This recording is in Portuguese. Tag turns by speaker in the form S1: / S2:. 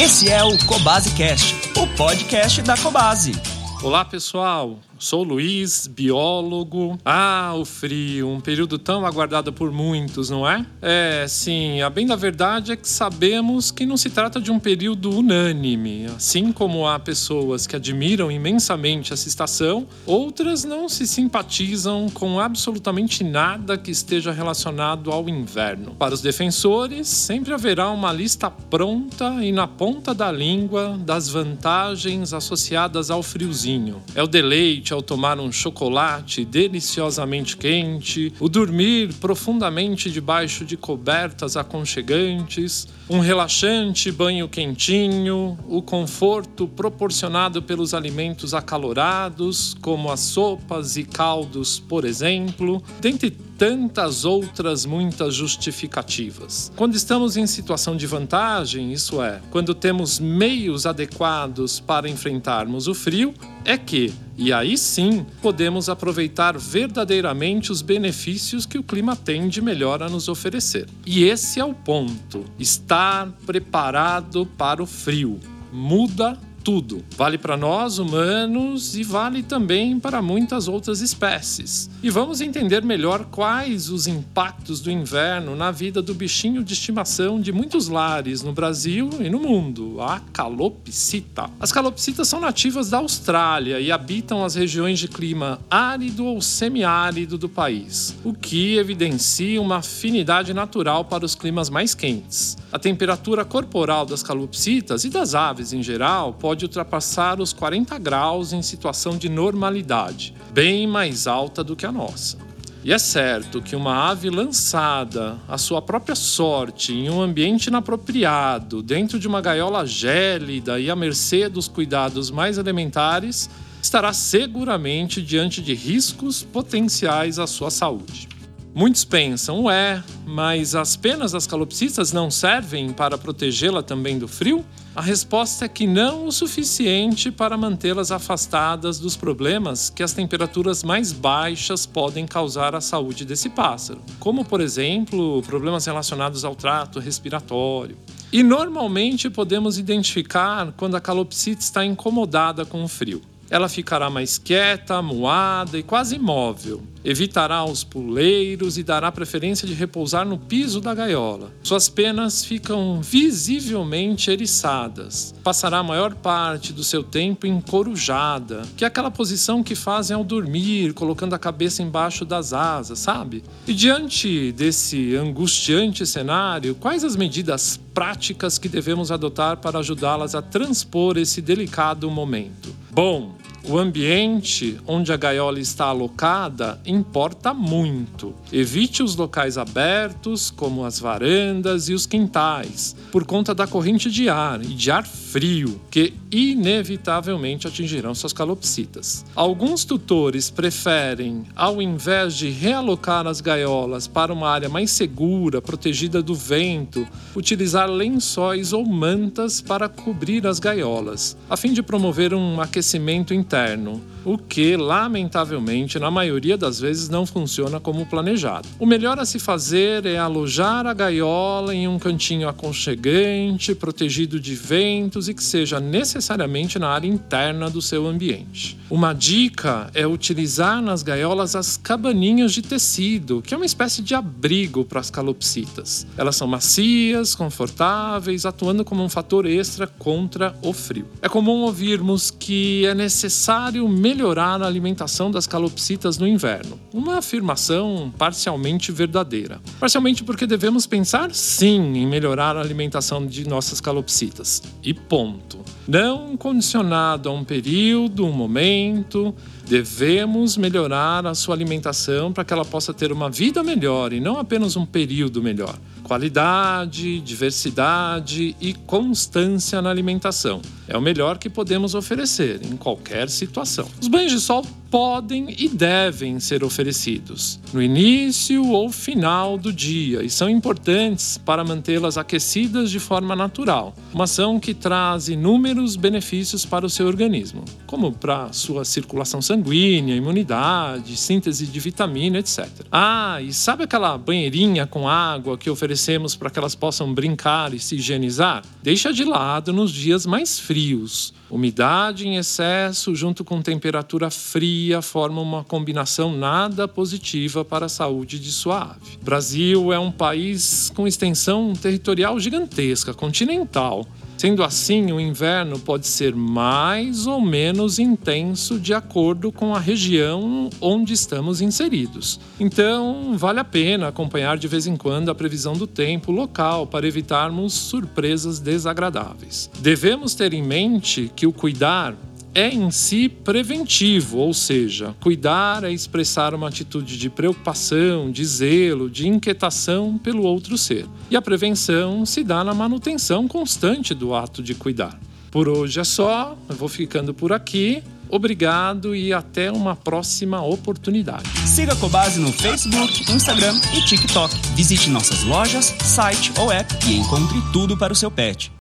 S1: Esse é o Cobase Cast, o podcast da Cobase.
S2: Olá, pessoal. Sou Luiz, biólogo. Ah, o frio, um período tão aguardado por muitos, não é? É, sim, a bem da verdade é que sabemos que não se trata de um período unânime. Assim como há pessoas que admiram imensamente essa estação, outras não se simpatizam com absolutamente nada que esteja relacionado ao inverno. Para os defensores, sempre haverá uma lista pronta e na ponta da língua das vantagens associadas ao friozinho. É o deleite ao tomar um chocolate deliciosamente quente, o dormir profundamente debaixo de cobertas aconchegantes, um relaxante banho quentinho, o conforto proporcionado pelos alimentos acalorados, como as sopas e caldos, por exemplo, dentre tantas outras muitas justificativas. Quando estamos em situação de vantagem, isso é, quando temos meios adequados para enfrentarmos o frio, é que, e aí sim, podemos aproveitar verdadeiramente os benefícios que o clima tem de melhor a nos oferecer. E esse é o ponto: estar preparado para o frio. Muda tudo. Vale para nós, humanos, e vale também para muitas outras espécies. E vamos entender melhor quais os impactos do inverno na vida do bichinho de estimação de muitos lares no Brasil e no mundo, a calopsita. As calopsitas são nativas da Austrália e habitam as regiões de clima árido ou semiárido do país, o que evidencia uma afinidade natural para os climas mais quentes. A temperatura corporal das calopsitas e das aves em geral pode pode ultrapassar os 40 graus em situação de normalidade, bem mais alta do que a nossa. E é certo que uma ave lançada à sua própria sorte em um ambiente inapropriado, dentro de uma gaiola gélida e à mercê dos cuidados mais elementares, estará seguramente diante de riscos potenciais à sua saúde. Muitos pensam, é, mas as penas das calopsitas não servem para protegê-la também do frio? A resposta é que não o suficiente para mantê-las afastadas dos problemas que as temperaturas mais baixas podem causar à saúde desse pássaro, como, por exemplo, problemas relacionados ao trato respiratório. E normalmente podemos identificar quando a calopsita está incomodada com o frio. Ela ficará mais quieta, moada e quase imóvel. Evitará os puleiros e dará preferência de repousar no piso da gaiola. Suas penas ficam visivelmente eriçadas. Passará a maior parte do seu tempo encorujada, que é aquela posição que fazem ao dormir, colocando a cabeça embaixo das asas, sabe? E diante desse angustiante cenário, quais as medidas práticas que devemos adotar para ajudá-las a transpor esse delicado momento? Bom, o ambiente onde a gaiola está alocada importa muito. Evite os locais abertos, como as varandas e os quintais, por conta da corrente de ar e de ar frio, que inevitavelmente atingirão suas calopsitas. Alguns tutores preferem, ao invés de realocar as gaiolas para uma área mais segura, protegida do vento, utilizar lençóis ou mantas para cobrir as gaiolas, a fim de promover um aquecimento interno interno, o que, lamentavelmente, na maioria das vezes não funciona como planejado. O melhor a se fazer é alojar a gaiola em um cantinho aconchegante, protegido de ventos e que seja necessariamente na área interna do seu ambiente. Uma dica é utilizar nas gaiolas as cabaninhas de tecido, que é uma espécie de abrigo para as calopsitas. Elas são macias, confortáveis, atuando como um fator extra contra o frio. É comum ouvirmos que é necessário necessário melhorar a alimentação das calopsitas no inverno. Uma afirmação parcialmente verdadeira. Parcialmente porque devemos pensar sim em melhorar a alimentação de nossas calopsitas. E ponto. Não condicionado a um período, um momento, devemos melhorar a sua alimentação para que ela possa ter uma vida melhor e não apenas um período melhor. Qualidade, diversidade e constância na alimentação é o melhor que podemos oferecer em qualquer situação. Os banhos de sol podem e devem ser oferecidos no início ou final do dia e são importantes para mantê-las aquecidas de forma natural. Uma ação que traz inúmeros benefícios para o seu organismo, como para sua circulação sanguínea, imunidade, síntese de vitamina, etc. Ah, e sabe aquela banheirinha com água que oferecemos para que elas possam brincar e se higienizar? Deixa de lado nos dias mais frios. Umidade em excesso junto com temperatura fria formam uma combinação nada positiva para a saúde de sua ave. Brasil é um país com extensão territorial gigantesca, continental. Sendo assim, o inverno pode ser mais ou menos intenso de acordo com a região onde estamos inseridos. Então, vale a pena acompanhar de vez em quando a previsão do tempo local para evitarmos surpresas desagradáveis. Devemos ter em mente que o cuidar é em si preventivo, ou seja, cuidar é expressar uma atitude de preocupação, de zelo, de inquietação pelo outro ser. E a prevenção se dá na manutenção constante do ato de cuidar. Por hoje é só, eu vou ficando por aqui. Obrigado e até uma próxima oportunidade.
S1: Siga a Cobase no Facebook, Instagram e TikTok. Visite nossas lojas, site ou app e encontre tudo para o seu pet.